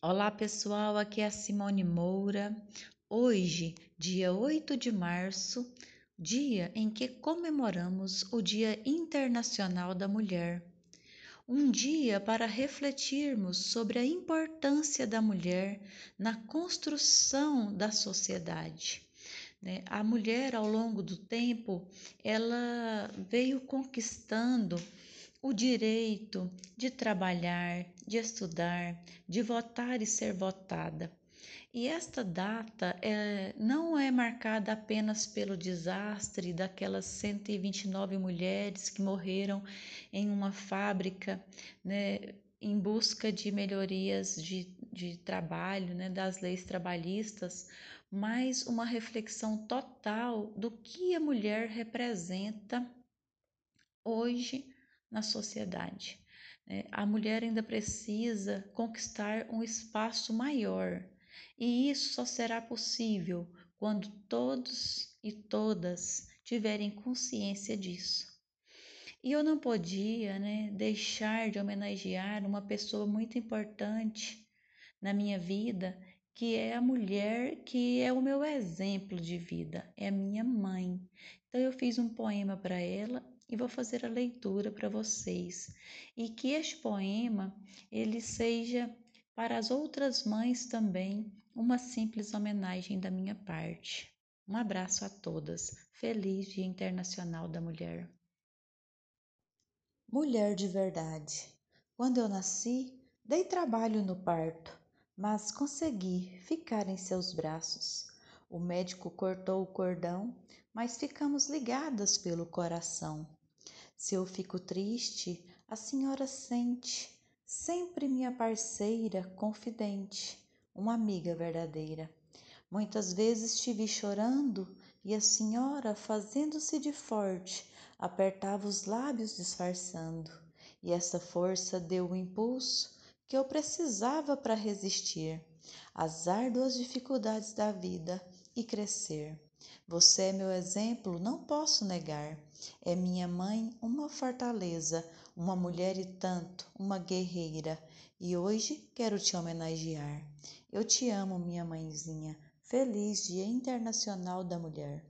Olá pessoal, aqui é a Simone Moura. Hoje, dia 8 de março, dia em que comemoramos o Dia Internacional da Mulher. Um dia para refletirmos sobre a importância da mulher na construção da sociedade. Né? A mulher, ao longo do tempo, ela veio conquistando o direito de trabalhar, de estudar, de votar e ser votada. E esta data é, não é marcada apenas pelo desastre daquelas 129 mulheres que morreram em uma fábrica, né, em busca de melhorias de, de trabalho, né, das leis trabalhistas, mas uma reflexão total do que a mulher representa hoje na sociedade. É, a mulher ainda precisa conquistar um espaço maior, e isso só será possível quando todos e todas tiverem consciência disso. E eu não podia né, deixar de homenagear uma pessoa muito importante na minha vida, que é a mulher que é o meu exemplo de vida, é a minha mãe. Então eu fiz um poema para ela e vou fazer a leitura para vocês. E que este poema ele seja para as outras mães também uma simples homenagem da minha parte. Um abraço a todas. Feliz Dia Internacional da Mulher. Mulher de verdade. Quando eu nasci, dei trabalho no parto, mas consegui ficar em seus braços. O médico cortou o cordão, mas ficamos ligadas pelo coração. Se eu fico triste, a senhora sente, sempre minha parceira, confidente, uma amiga verdadeira. Muitas vezes vi chorando e a senhora, fazendo-se de forte, apertava os lábios disfarçando. E essa força deu o impulso que eu precisava para resistir às árduas dificuldades da vida e crescer. Você é meu exemplo, não posso negar. É minha mãe uma fortaleza, uma mulher e tanto, uma guerreira. E hoje quero te homenagear. Eu te amo, minha mãezinha. Feliz Dia Internacional da Mulher.